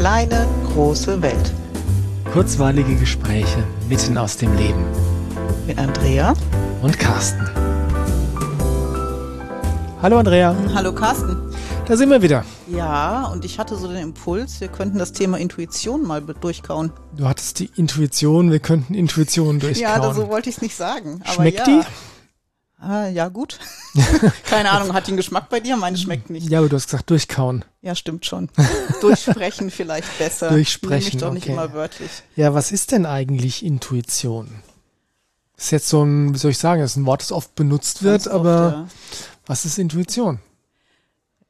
kleine, große Welt. Kurzweilige Gespräche mitten aus dem Leben. Mit Andrea und Carsten. Hallo Andrea. Hallo Carsten. Da sind wir wieder. Ja, und ich hatte so den Impuls, wir könnten das Thema Intuition mal durchkauen. Du hattest die Intuition, wir könnten Intuition durchkauen. Ja, so wollte ich es nicht sagen. Schmeckt ja. die? Ah, ja, gut. Keine Ahnung, hat einen Geschmack bei dir? Meine schmeckt nicht. Ja, aber du hast gesagt durchkauen. Ja, stimmt schon. Durchsprechen vielleicht besser. Durchsprechen. Nehme ich doch nicht okay. immer wörtlich. Ja, was ist denn eigentlich Intuition? Ist jetzt so ein, wie soll ich sagen, das ist ein Wort, das oft benutzt wird, oft, aber ja. was ist Intuition?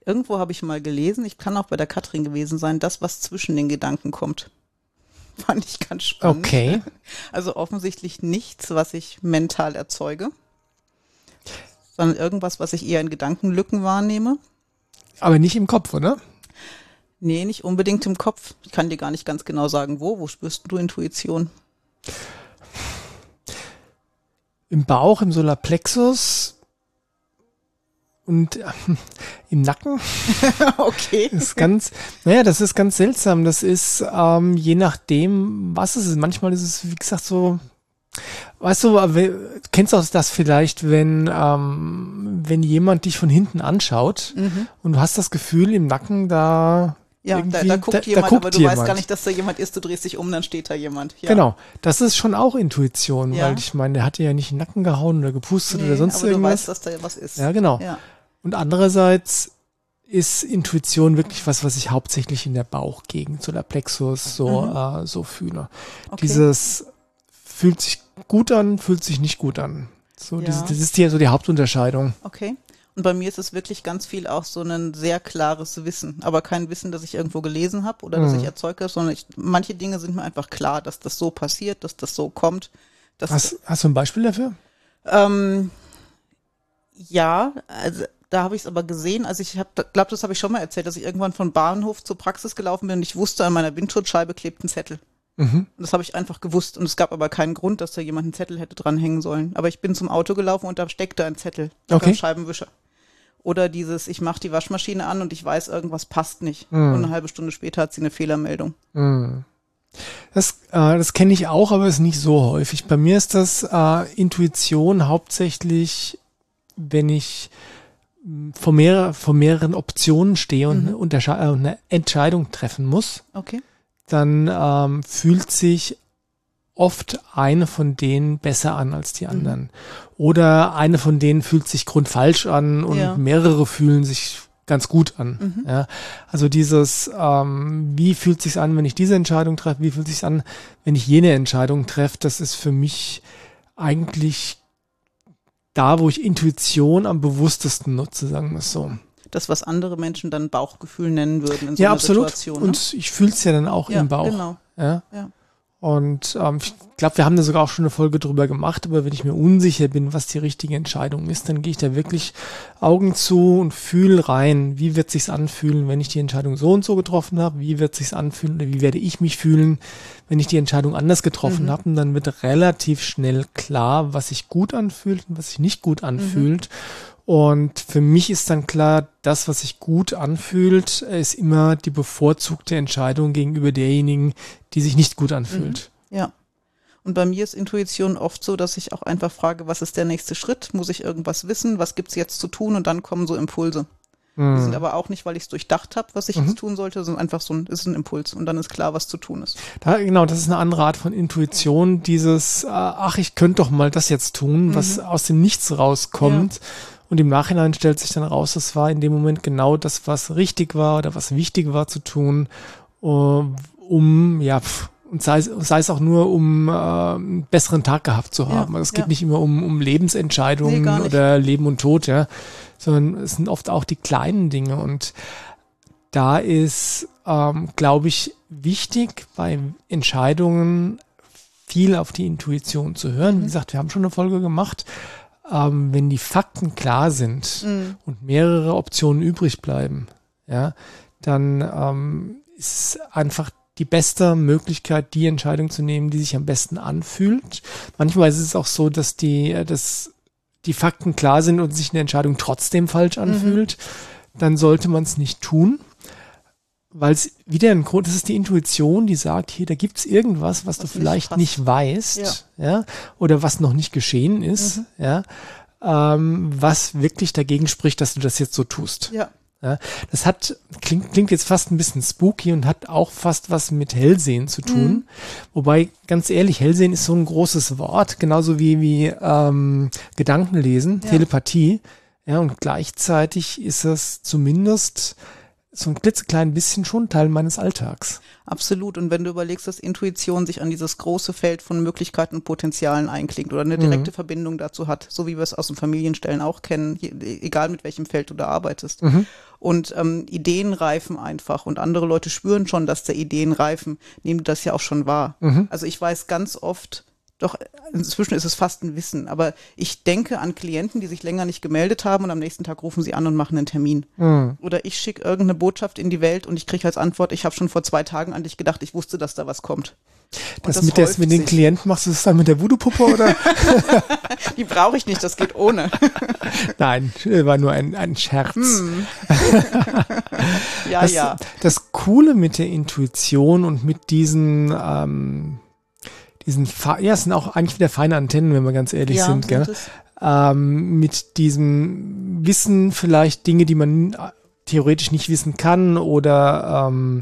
Irgendwo habe ich mal gelesen, ich kann auch bei der Katrin gewesen sein, das, was zwischen den Gedanken kommt. Fand ich ganz spannend. Okay. Also offensichtlich nichts, was ich mental erzeuge, sondern irgendwas, was ich eher in Gedankenlücken wahrnehme. Aber nicht im Kopf, oder? Nee, nicht unbedingt im Kopf. Ich kann dir gar nicht ganz genau sagen, wo. Wo spürst du Intuition? Im Bauch, im Solarplexus und äh, im Nacken. okay. Das ist ganz, naja, das ist ganz seltsam. Das ist ähm, je nachdem, was es ist. Manchmal ist es, wie gesagt, so. Weißt du, we- kennst du auch das vielleicht, wenn, ähm, wenn jemand dich von hinten anschaut Mhm. und du hast das Gefühl im Nacken, da Ja, da, da guckt da- da jemand, guckt aber du jemand. weißt gar nicht, dass da jemand ist. Du drehst dich um, dann steht da jemand. Ja. Genau, das ist schon auch Intuition, Ja. weil ich meine, der hat dir ja nicht in den Nacken gehauen oder gepustet Nee, oder sonst aber irgendwas. du weißt, dass da was ist. ja, genau. Ja. Und andererseits ist Intuition wirklich was, was ich hauptsächlich in der Bauchgegend, Solarplexus, so, Mhm. äh, so fühle. Okay. Dieses fühlt sich gut an, fühlt sich nicht gut an. So, Ja. diese, das ist hier so die Hauptunterscheidung. Okay. Und bei mir ist es wirklich ganz viel auch so ein sehr klares Wissen, aber kein Wissen, das ich irgendwo gelesen habe oder das Mhm. ich erzeugt habe, sondern ich, manche Dinge sind mir einfach klar, dass das so passiert, dass das so kommt. Hast, hast du ein Beispiel dafür? ähm, ja, also da habe ich es aber gesehen, also ich habe, glaube, das habe ich schon mal erzählt, dass ich irgendwann von Bahnhof zur Praxis gelaufen bin und ich wusste, an meiner Windschutzscheibe klebt ein Zettel. Mhm. Das habe ich einfach gewusst. Und es gab aber keinen Grund, dass da jemand einen Zettel hätte dranhängen sollen. Aber ich bin zum Auto gelaufen und da steckte ein Zettel Okay. beim Scheibenwischer. Oder dieses, ich mache die Waschmaschine an und ich weiß, irgendwas passt nicht. Mhm. Und eine halbe Stunde später hat sie eine Fehlermeldung. Mhm. Das, äh, das kenne ich auch, aber ist nicht so häufig. Bei mir ist das äh, Intuition hauptsächlich, wenn ich mh, vor, mehrere, vor mehreren Optionen stehe und, Mhm. eine Untersche- äh, eine Entscheidung treffen muss. Okay. Dann ähm, fühlt sich oft eine von denen besser an als Mhm. die anderen. Oder eine von denen fühlt sich grundfalsch an und Ja. mehrere fühlen sich ganz gut an. Mhm. Ja, also dieses, ähm, wie fühlt sich an, wenn ich diese Entscheidung treffe, wie fühlt sich an, wenn ich jene Entscheidung treffe, das ist für mich eigentlich da, wo ich Intuition am bewusstesten nutze, sagen wir es so. Das, was andere Menschen dann Bauchgefühl nennen würden in so ja, einer absolut. Situation. Ne? Und ich fühle es ja dann auch ja, im Bauch. Genau. Ja. Ja. Und ähm, ich glaube, wir haben da sogar auch schon eine Folge drüber gemacht, aber wenn ich mir unsicher bin, was die richtige Entscheidung ist, dann gehe ich da wirklich Augen zu und fühle rein, wie wird sich's anfühlen, wenn ich die Entscheidung so und so getroffen habe, wie wird sich's anfühlen oder wie werde ich mich fühlen, wenn ich die Entscheidung anders getroffen Mhm. habe und dann wird relativ schnell klar, was sich gut anfühlt und was sich nicht gut anfühlt. Und für mich ist dann klar, das, was sich gut anfühlt, ist immer die bevorzugte Entscheidung gegenüber derjenigen, die sich nicht gut anfühlt. Ja. Und bei mir ist Intuition oft so, dass ich auch einfach frage, was ist der nächste Schritt? Muss ich irgendwas wissen? Was gibt's jetzt zu tun? Und dann kommen so Impulse. Die Mhm. sind aber auch nicht, weil ich es durchdacht habe, was ich Mhm. jetzt tun sollte, sondern einfach so ein, ist ein Impuls. Und dann ist klar, was zu tun ist. Da, genau, das ist eine andere Art von Intuition, dieses, äh, ach, ich könnte doch mal das jetzt tun, was Mhm. aus dem Nichts rauskommt. Und im Nachhinein stellt sich dann raus, das war in dem Moment genau das, was richtig war oder was wichtig war zu tun, äh, um, ja, und sei, es- sei es auch nur, um äh, einen besseren Tag gehabt zu Ja, haben. also es geht ja. nicht immer um, um Nee, Lebensentscheidungen nicht. oder Leben und Tod, ja, sondern es sind oft auch die kleinen Dinge und da ist, ähm, glaube ich, wichtig bei Entscheidungen viel auf die Intuition zu hören. Wie Mhm. gesagt, wir haben schon eine Folge gemacht. Ähm, wenn die Fakten klar sind Mhm. und mehrere Optionen übrig bleiben, ja, dann ähm, ist einfach die beste Möglichkeit, die Entscheidung zu nehmen, die sich am besten anfühlt. Manchmal ist es auch so, dass die, äh, dass die Fakten klar sind und sich eine Entscheidung trotzdem falsch Mhm. anfühlt. Dann sollte man es nicht tun. Weil es wieder ein Grund, das ist die Intuition, die sagt, hier, da gibt's irgendwas, was, was du vielleicht nicht, nicht weißt, ja. ja. oder was noch nicht geschehen ist, mhm. ja, ähm, was wirklich dagegen spricht, dass du das jetzt so tust. Ja. Ja, das hat, klingt, klingt jetzt fast ein bisschen spooky und hat auch fast was mit Hellsehen zu tun. Mhm. Wobei, ganz ehrlich, Hellsehen ist so ein großes Wort, genauso wie, wie ähm, Gedankenlesen, ja. Telepathie. Ja, und gleichzeitig ist es zumindest so ein klitzeklein bisschen schon Teil meines Alltags. Absolut. Und wenn du überlegst, dass Intuition sich an dieses große Feld von Möglichkeiten und Potenzialen einklingt oder eine mhm. direkte mhm. Verbindung dazu hat, so wie wir es aus den Familienstellen auch kennen, egal mit welchem Feld du da arbeitest. Mhm. Und ähm, Ideen reifen einfach und andere Leute spüren schon, dass da Ideen reifen, nehmen das ja auch schon wahr. Mhm. Also ich weiß ganz oft, doch inzwischen ist es fast ein Wissen. Aber ich denke an Klienten, die sich länger nicht gemeldet haben und am nächsten Tag rufen sie an und machen einen Termin. Mhm. Oder ich schicke irgendeine Botschaft in die Welt und ich kriege als Antwort, ich habe schon vor zwei Tagen an dich gedacht, ich wusste, dass da was kommt. Das, das, mit, der, mit den Klienten machst du es dann mit der Voodoo-Puppe oder? die brauche ich nicht, das geht ohne. Nein, war nur ein, ein Scherz. Hm. ja, das, ja. Das Coole mit der Intuition und mit diesen ähm, diesen, ja, es sind auch eigentlich wieder feine Antennen, wenn wir ganz ehrlich ja, sind, gell? Ähm, mit diesem Wissen vielleicht Dinge, die man theoretisch nicht wissen kann oder ähm,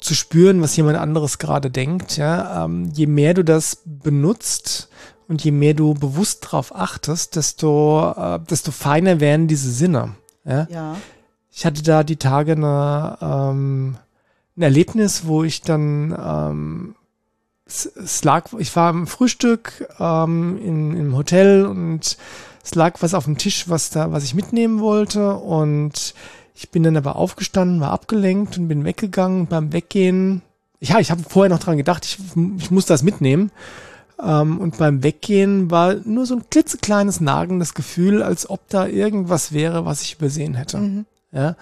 zu spüren, was jemand anderes gerade denkt. Ja, ähm, je mehr du das benutzt und je mehr du bewusst darauf achtest, desto, äh, desto feiner werden diese Sinne. Ja? ja. Ich hatte da die Tage eine, ähm, ein Erlebnis, wo ich dann ähm, es, lag, ich war am Frühstück ähm, in, im Hotel und es lag was auf dem Tisch, was da, was ich mitnehmen wollte und ich bin dann aber aufgestanden, war abgelenkt und bin weggegangen. Beim Weggehen, ja, ich habe vorher noch dran gedacht, ich, ich muss das mitnehmen. Ähm, und beim Weggehen war nur so ein klitzekleines nagendes Gefühl, als ob da irgendwas wäre, was ich übersehen hätte. Mhm. Ja,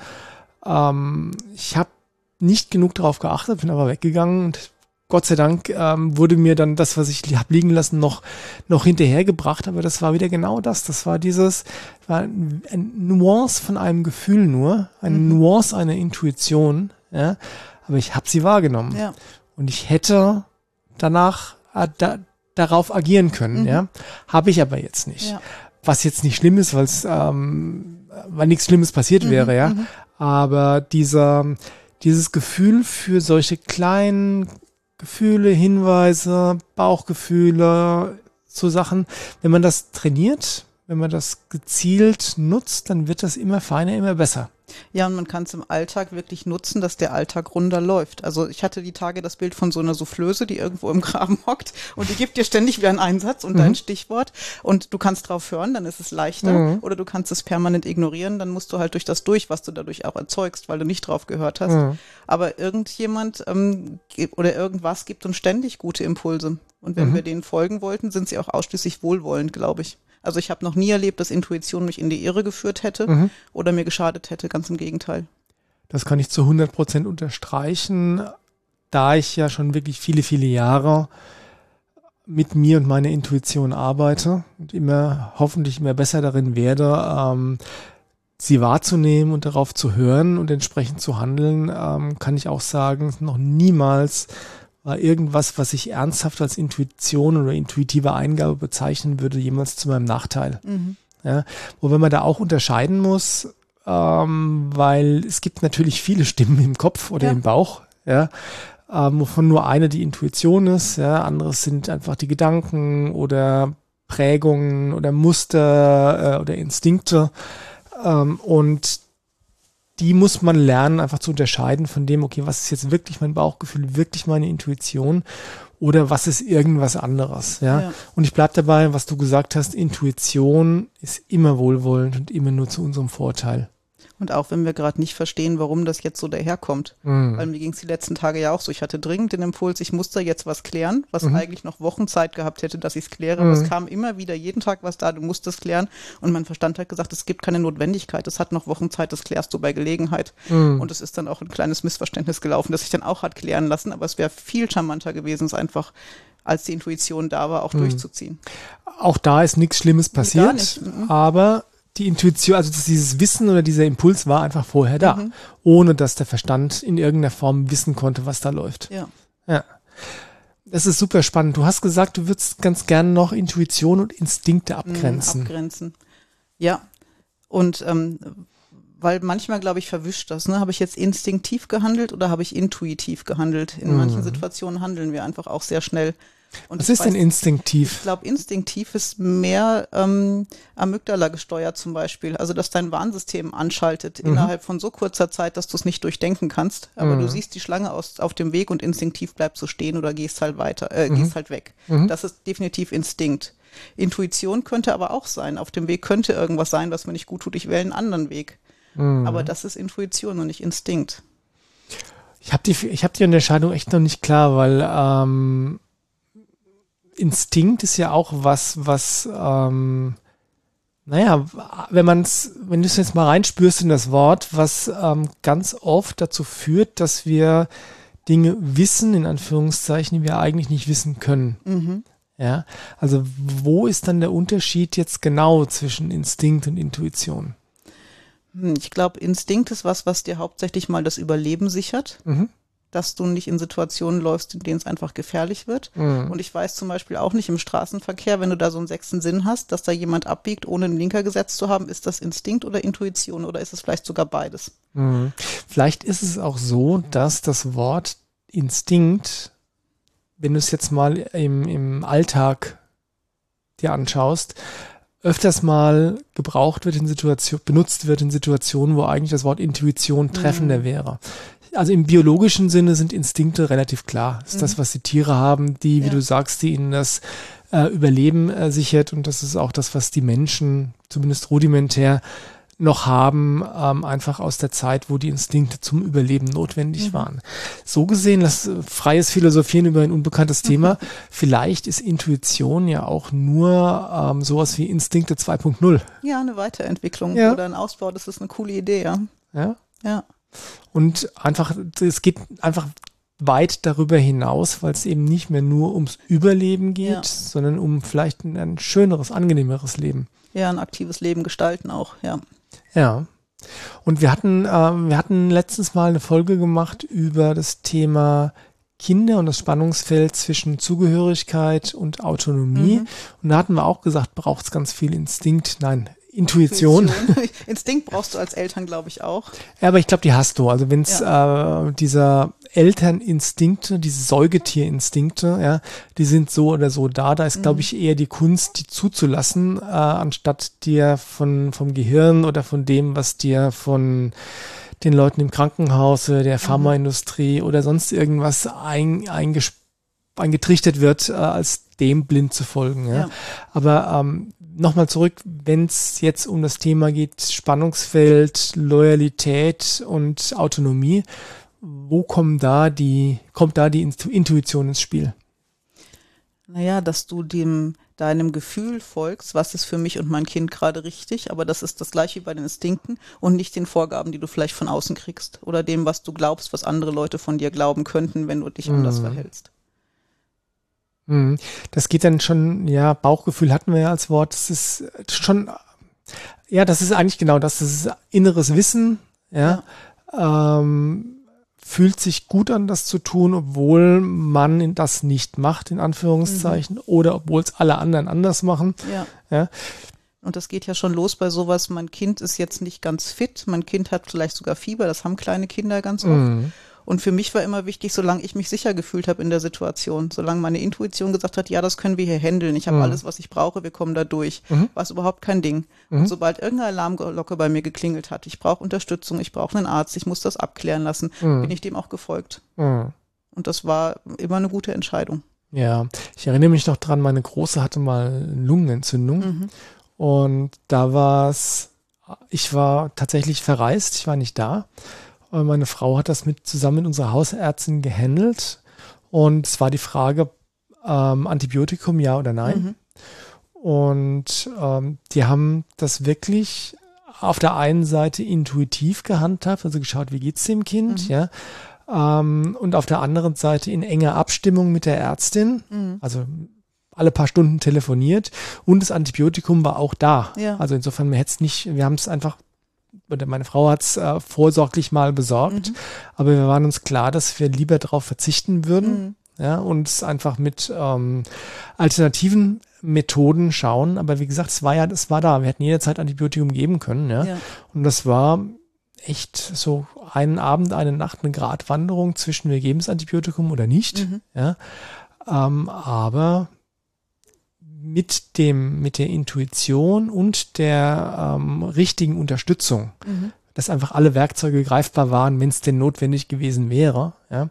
ähm, ich habe nicht genug darauf geachtet, bin aber weggegangen und Gott sei Dank ähm, wurde mir dann das, was ich hab liegen lassen, noch, noch hinterhergebracht. Aber das war wieder genau das. Das war dieses, war ein, Nuance von einem Gefühl nur, eine mhm. Nuance einer Intuition. Ja? Aber ich habe sie wahrgenommen. Ja. Und ich hätte danach äh, da, darauf agieren können. Mhm. Ja? Habe ich aber jetzt nicht. Ja. Was jetzt nicht schlimm ist, weil es ähm, weil nichts Schlimmes passiert mhm. wäre, ja. Mhm. Aber dieser dieses Gefühl für solche kleinen Gefühle, Hinweise, Bauchgefühle, so Sachen. Wenn man das trainiert, wenn man das gezielt nutzt, dann wird das immer feiner, immer besser. Ja, und man kann es im Alltag wirklich nutzen, dass der Alltag runder läuft. Also ich hatte die Tage das Bild von so einer Soufflöse, die irgendwo im Graben hockt und die gibt dir ständig wieder einen Einsatz und mhm. dein Stichwort und du kannst drauf hören, dann ist es leichter mhm. oder du kannst es permanent ignorieren, dann musst du halt durch das durch, was du dadurch auch erzeugst, weil du nicht drauf gehört hast. Mhm. Aber irgendjemand ähm, oder irgendwas gibt uns ständig gute Impulse und wenn mhm. wir denen folgen wollten, sind sie auch ausschließlich wohlwollend, glaube ich. Also ich habe noch nie erlebt, dass Intuition mich in die Irre geführt hätte mhm. oder mir geschadet hätte, ganz im Gegenteil. Das kann ich zu 100 Prozent unterstreichen, da ich ja schon wirklich viele, viele Jahre mit mir und meiner Intuition arbeite und immer hoffentlich immer besser darin werde, ähm, sie wahrzunehmen und darauf zu hören und entsprechend zu handeln, ähm, kann ich auch sagen, noch niemals war irgendwas, was ich ernsthaft als Intuition oder intuitive Eingabe bezeichnen würde, jemals zu meinem Nachteil. Mhm. Ja, wobei man da auch unterscheiden muss, ähm, weil es gibt natürlich viele Stimmen im Kopf oder ja. im Bauch, ja, ähm, wovon nur eine die Intuition ist, ja, anderes sind einfach die Gedanken oder Prägungen oder Muster äh, oder Instinkte. Ähm, und die muss man lernen, einfach zu unterscheiden von dem, okay, was ist jetzt wirklich mein Bauchgefühl, wirklich meine Intuition oder was ist irgendwas anderes, ja. ja. Und ich bleib dabei, was du gesagt hast, Intuition ist immer wohlwollend und immer nur zu unserem Vorteil. Und auch wenn wir gerade nicht verstehen, warum das jetzt so daherkommt. Mhm. Weil mir ging es die letzten Tage ja auch so. Ich hatte dringend den Impuls, ich musste jetzt was klären, was mhm. eigentlich noch Wochen Zeit gehabt hätte, dass ich es kläre. Mhm. Aber es kam immer wieder jeden Tag was da, du musst es klären. Und mein Verstand hat gesagt, es gibt keine Notwendigkeit, es hat noch Wochen Zeit, das klärst du bei Gelegenheit. Mhm. Und es ist dann auch ein kleines Missverständnis gelaufen, das sich dann auch hat klären lassen. Aber es wäre viel charmanter gewesen, es einfach als die Intuition da war, auch mhm. durchzuziehen. Auch da ist nichts Schlimmes passiert, nicht. Mhm. aber die Intuition, also dieses Wissen oder dieser Impuls war einfach vorher da, mhm. ohne dass der Verstand in irgendeiner Form wissen konnte, was da läuft. Ja. Ja. Das ist super spannend. Du hast gesagt, du würdest ganz gerne noch Intuition und Instinkte mhm, abgrenzen. abgrenzen. Ja. Und ähm, weil manchmal, glaube ich, verwischt das. Ne? Habe ich jetzt instinktiv gehandelt oder habe ich intuitiv gehandelt? In mhm. manchen Situationen handeln wir einfach auch sehr schnell. Und Was ist weiß, denn instinktiv? Ich glaube, instinktiv ist mehr ähm, Amygdala gesteuert zum Beispiel. Also, dass dein Warnsystem anschaltet mhm. innerhalb von so kurzer Zeit, dass du es nicht durchdenken kannst. Aber mhm. du siehst die Schlange aus, auf dem Weg und instinktiv bleibst du stehen oder gehst halt weiter, äh, mhm. gehst halt weg. Mhm. Das ist definitiv Instinkt. Intuition könnte aber auch sein. Auf dem Weg könnte irgendwas sein, was mir nicht gut tut. Ich wähle einen anderen Weg. Mhm. Aber das ist Intuition und nicht Instinkt. Ich habe die, ich hab die Unterscheidung echt noch nicht klar, weil ähm, Instinkt ist ja auch was, was, ähm, naja, wenn man es, wenn du es jetzt mal reinspürst in das Wort, was ähm, ganz oft dazu führt, dass wir Dinge wissen, in Anführungszeichen, die wir eigentlich nicht wissen können. Mhm. Ja, also wo ist dann der Unterschied jetzt genau zwischen Instinkt und Intuition? Hm, ich glaube, Instinkt ist was, was dir hauptsächlich mal das Überleben sichert. Mhm. Dass du nicht in Situationen läufst, in denen es einfach gefährlich wird. Mhm. Und ich weiß zum Beispiel auch nicht im Straßenverkehr, wenn du da so einen sechsten Sinn hast, dass da jemand abbiegt, ohne einen Linker gesetzt zu haben, ist das Instinkt oder Intuition oder ist es vielleicht sogar beides? Mhm. Vielleicht ist es auch so, dass das Wort Instinkt, wenn du es jetzt mal im, im Alltag dir anschaust, öfters mal gebraucht wird in Situation, benutzt wird in Situationen, wo eigentlich das Wort Intuition treffender mhm. wäre. Also im biologischen Sinne sind Instinkte relativ klar. Das ist mhm. das, was die Tiere haben, die, wie ja. du sagst, die ihnen das äh, Überleben äh, sichert und das ist auch das, was die Menschen zumindest rudimentär noch haben, ähm, einfach aus der Zeit, wo die Instinkte zum Überleben notwendig mhm. waren. So gesehen, das äh, freies Philosophieren über ein unbekanntes Thema, vielleicht ist Intuition ja auch nur ähm, sowas wie Instinkte 2.0. Ja, eine Weiterentwicklung ja. oder ein Ausbau, das ist eine coole Idee, ja. Ja. Ja. Und einfach, es geht einfach weit darüber hinaus, weil es eben nicht mehr nur ums Überleben geht, ja. sondern um vielleicht ein, ein schöneres, angenehmeres Leben. Ja, ein aktives Leben gestalten auch, ja. Ja. Und wir hatten, äh, wir hatten letztens mal eine Folge gemacht über das Thema Kinder und das Spannungsfeld zwischen Zugehörigkeit und Autonomie. Mhm. Und da hatten wir auch gesagt, braucht es ganz viel Instinkt. Nein, Intuition. Intuition. Instinkt brauchst du als Eltern, glaube ich, auch. Ja, aber ich glaube, die hast du. Also wenn es ja. äh, dieser Elterninstinkte, diese Säugetierinstinkte, ja, die sind so oder so da. Da ist, mhm. glaube ich, eher die Kunst, die zuzulassen, äh, anstatt dir von vom Gehirn oder von dem, was dir von den Leuten im Krankenhaus, der mhm. Pharmaindustrie mhm. oder sonst irgendwas ein, eingetrichtert wird, äh, als dem blind zu folgen. Ja. ja. Aber ähm, nochmal zurück, wenn es jetzt um das Thema geht, Spannungsfeld, Loyalität und Autonomie, wo kommen da die, kommt da die Intuition ins Spiel? Naja, dass du dem deinem Gefühl folgst, was ist für mich und mein Kind gerade richtig, aber das ist das gleiche wie bei den Instinkten und nicht den Vorgaben, die du vielleicht von außen kriegst oder dem, was du glaubst, was andere Leute von dir glauben könnten, wenn du dich mhm. anders verhältst. Mhm. Das geht dann schon, ja, Bauchgefühl hatten wir ja als Wort. Das ist schon, ja, das ist eigentlich genau das. Das ist inneres Wissen, ja. ja. Ähm, fühlt sich gut an, das zu tun, obwohl man das nicht macht, in Anführungszeichen, mhm. oder obwohl es alle anderen anders machen. Ja. ja. Und das geht ja schon los bei sowas, mein Kind ist jetzt nicht ganz fit, mein Kind hat vielleicht sogar Fieber, das haben kleine Kinder ganz oft. Mhm. Und für mich war immer wichtig, solange ich mich sicher gefühlt habe in der Situation, solange meine Intuition gesagt hat, ja, das können wir hier handeln, ich habe mhm. alles, was ich brauche, wir kommen da durch, mhm. war es überhaupt kein Ding. Mhm. Und sobald irgendeine Alarmglocke bei mir geklingelt hat, ich brauche Unterstützung, ich brauche einen Arzt, ich muss das abklären lassen, mhm. bin ich dem auch gefolgt. Mhm. Und das war immer eine gute Entscheidung. Ja, ich erinnere mich noch dran, meine Große hatte mal Lungenentzündung mhm. und da war es, ich war tatsächlich verreist, ich war nicht da meine Frau hat das mit zusammen mit unserer Hausärztin gehandelt. Und es war die Frage, ähm, Antibiotikum ja oder nein. Mhm. Und ähm, die haben das wirklich auf der einen Seite intuitiv gehandhabt, also geschaut, wie geht's dem Kind, mhm. ja. Ähm, und auf der anderen Seite in enger Abstimmung mit der Ärztin, mhm. also alle paar Stunden telefoniert und das Antibiotikum war auch da. Ja. Also insofern, wir hätten es nicht, wir haben es einfach, meine Frau hat es äh, vorsorglich mal besorgt, Mhm. aber wir waren uns klar, dass wir lieber darauf verzichten würden Mhm. ja, und es einfach mit ähm, alternativen Methoden schauen. Aber wie gesagt, es war ja, es war da. Wir hätten jederzeit Antibiotikum geben können, ja. Ja. Und das war echt so einen Abend, eine Nacht, eine Gratwanderung zwischen wir geben das Antibiotikum oder nicht. Mhm. Ja. Ähm, aber mit dem, mit der Intuition und der ähm, richtigen Unterstützung, Mhm. dass einfach alle Werkzeuge greifbar waren, wenn es denn notwendig gewesen wäre, ja,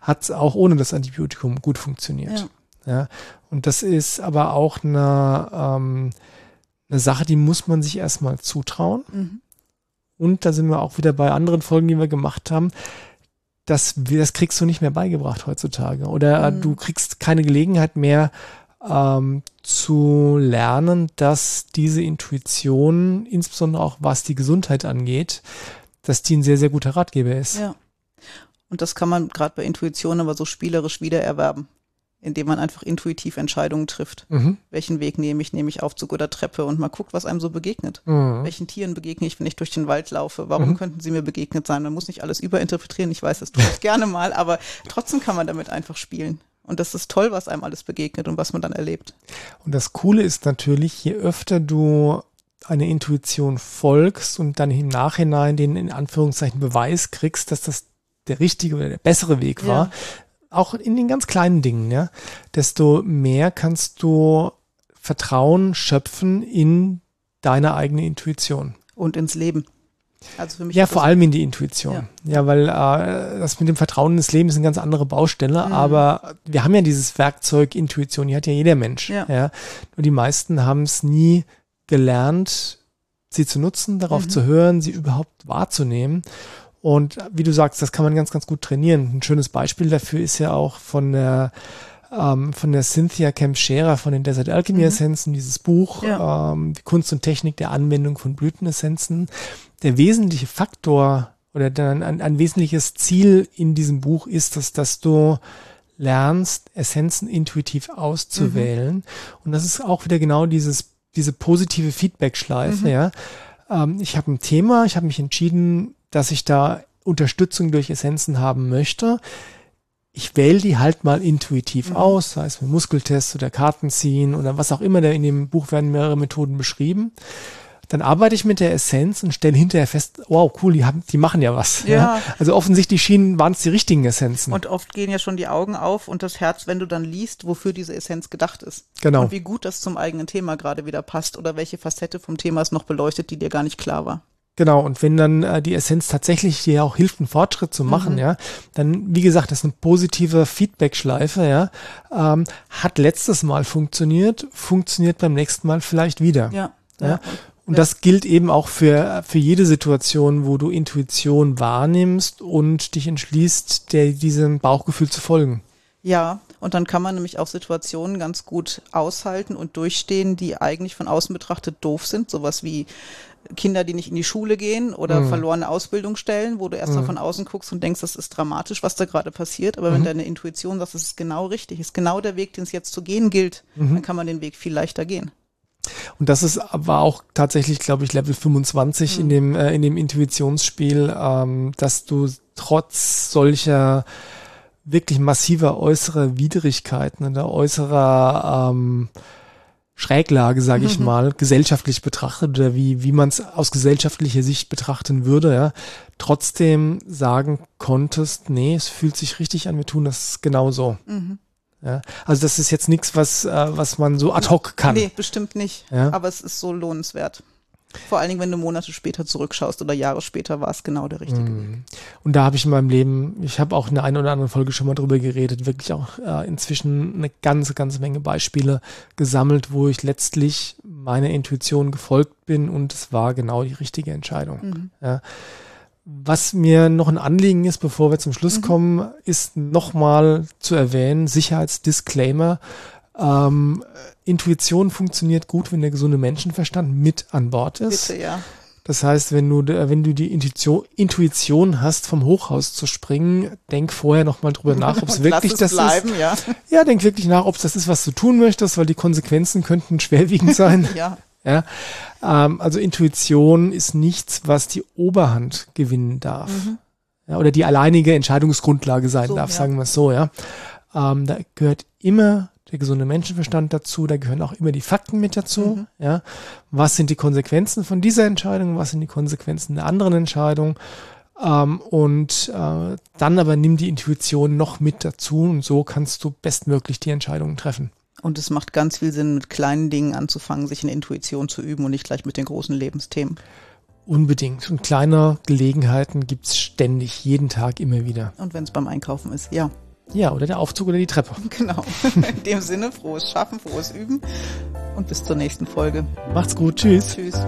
hat es auch ohne das Antibiotikum gut funktioniert. Ja. Ja. Und das ist aber auch eine, ähm, eine Sache, die muss man sich erstmal zutrauen. Mhm. Und da sind wir auch wieder bei anderen Folgen, die wir gemacht haben. Das, das kriegst du nicht mehr beigebracht heutzutage. Oder Mhm. du kriegst keine Gelegenheit mehr ähm, zu lernen, dass diese Intuition, insbesondere auch was die Gesundheit angeht, dass die ein sehr, sehr guter Ratgeber ist. Ja. Und das kann man gerade bei Intuition aber so spielerisch wiedererwerben, indem man einfach intuitiv Entscheidungen trifft. Mhm. Welchen Weg nehme ich? Nehme ich Aufzug oder Treppe? Und mal guckt, was einem so begegnet. Mhm. Welchen Tieren begegne ich, wenn ich durch den Wald laufe? Warum Mhm. könnten sie mir begegnet sein? Man muss nicht alles überinterpretieren. Ich weiß, das tue ich gerne mal, aber trotzdem kann man damit einfach spielen. Und das ist toll, was einem alles begegnet und was man dann erlebt. Und das Coole ist natürlich, je öfter du eine Intuition folgst und dann im Nachhinein den in Anführungszeichen Beweis kriegst, dass das der richtige oder der bessere Weg war, Ja. auch in den ganz kleinen Dingen, ja, desto mehr kannst du Vertrauen schöpfen in deine eigene Intuition. Und ins Leben. Also für mich Ja, vor allem in die Intuition. Ja, weil äh, das mit dem Vertrauen ins Leben ist eine ganz andere Baustelle, Mhm. aber wir haben ja dieses Werkzeug Intuition, die hat ja jeder Mensch. Ja. Nur die meisten haben es nie gelernt, sie zu nutzen, darauf Mhm. zu hören, sie überhaupt wahrzunehmen. Und wie du sagst, das kann man ganz, ganz gut trainieren. Ein schönes Beispiel dafür ist ja auch von der ähm, von der Cynthia Kemp Scherer von den Desert Alchemy Mhm. Essenzen, dieses Buch, Ja. ähm, die Kunst und Technik der Anwendung von Blütenessenzen. Der wesentliche Faktor oder dann ein, ein wesentliches Ziel in diesem Buch ist, dass, dass du lernst, Essenzen intuitiv auszuwählen. Und das ist auch wieder genau dieses, diese positive Feedback-Schleife, Mhm. ja. Ähm, ich habe ein Thema, ich habe mich entschieden, dass ich da Unterstützung durch Essenzen haben möchte. Ich wähle die halt mal intuitiv Mhm. aus, sei es mit Muskeltest oder Kartenziehen oder was auch immer. Da in dem Buch werden mehrere Methoden beschrieben. Dann arbeite ich mit der Essenz und stelle hinterher fest, wow, cool, die haben, die machen ja was. Ja. Also offensichtlich schienen, waren es die richtigen Essenzen. Und oft gehen ja schon die Augen auf und das Herz, wenn du dann liest, wofür diese Essenz gedacht ist. Genau. Und wie gut das zum eigenen Thema gerade wieder passt oder welche Facette vom Thema es noch beleuchtet, die dir gar nicht klar war. Genau, und wenn dann äh, die Essenz tatsächlich dir auch hilft, einen Fortschritt zu machen, Mhm. ja, dann, wie gesagt, das ist eine positive Feedback-Schleife, ja, ähm, hat letztes Mal funktioniert, funktioniert beim nächsten Mal vielleicht wieder. Ja. Ja. Und Ja. das gilt eben auch für, für jede Situation, wo du Intuition wahrnimmst und dich entschließt, der, diesem Bauchgefühl zu folgen. Ja, und dann kann man nämlich auch Situationen ganz gut aushalten und durchstehen, die eigentlich von außen betrachtet doof sind. Sowas wie Kinder, die nicht in die Schule gehen oder Mhm. verlorene Ausbildungsstellen, wo du erst mal Mhm. von außen guckst und denkst, das ist dramatisch, was da gerade passiert. Aber wenn Mhm. deine Intuition sagt, das ist genau richtig, ist genau der Weg, den es jetzt zu gehen gilt, Mhm. dann kann man den Weg viel leichter gehen. Und das ist aber auch tatsächlich, glaube ich, Level 25 in Mhm. dem, äh, in dem Intuitionsspiel, ähm, dass du trotz solcher wirklich massiver äußerer Widrigkeiten oder äußerer ähm, Schräglage, sage ich Mhm. mal, gesellschaftlich betrachtet oder wie, wie man es aus gesellschaftlicher Sicht betrachten würde, ja, trotzdem sagen konntest, nee, es fühlt sich richtig an, wir tun das genauso. Mhm. Ja. Also das ist jetzt nichts, was, äh, was man so ad hoc kann. Nee, bestimmt nicht. Ja. Aber es ist so lohnenswert. Vor allen Dingen, wenn du Monate später zurückschaust oder Jahre später war es genau der richtige Weg. Mhm. Und da habe ich in meinem Leben, ich habe auch in der einen oder anderen Folge schon mal drüber geredet, wirklich auch äh, inzwischen eine ganze, ganze Menge Beispiele gesammelt, wo ich letztlich meiner Intuition gefolgt bin und es war genau die richtige Entscheidung. Mhm. Ja. Was mir noch ein Anliegen ist, bevor wir zum Schluss Mhm. kommen, ist nochmal zu erwähnen, Sicherheitsdisclaimer. Ähm, Intuition funktioniert gut, wenn der gesunde Menschenverstand mit an Bord ist. Bitte, ja. Das heißt, wenn du, wenn du die Intuition, Intuition hast, vom Hochhaus zu springen, denk vorher nochmal drüber nach, ob es wirklich das bleiben, ist. Ja. ja, denk wirklich nach, ob es das ist, was du tun möchtest, weil die Konsequenzen könnten schwerwiegend sein. ja. Ja, ähm, also Intuition ist nichts, was die Oberhand gewinnen darf. Mhm. Ja, oder die alleinige Entscheidungsgrundlage sein so, darf, ja. sagen wir es so, ja. Ähm, da gehört immer der gesunde Menschenverstand dazu, da gehören auch immer die Fakten mit dazu. Mhm. Ja, was sind die Konsequenzen von dieser Entscheidung, was sind die Konsequenzen der anderen Entscheidung? Ähm, und äh, dann aber nimm die Intuition noch mit dazu und so kannst du bestmöglich die Entscheidungen treffen. Und es macht ganz viel Sinn, mit kleinen Dingen anzufangen, sich eine Intuition zu üben und nicht gleich mit den großen Lebensthemen. Unbedingt. Und kleine Gelegenheiten gibt's ständig, jeden Tag, immer wieder. Und wenn es beim Einkaufen ist, ja. Ja, oder der Aufzug oder die Treppe. Genau. In dem Sinne, frohes Schaffen, frohes Üben und bis zur nächsten Folge. Macht's gut. Tschüss. Tschüss.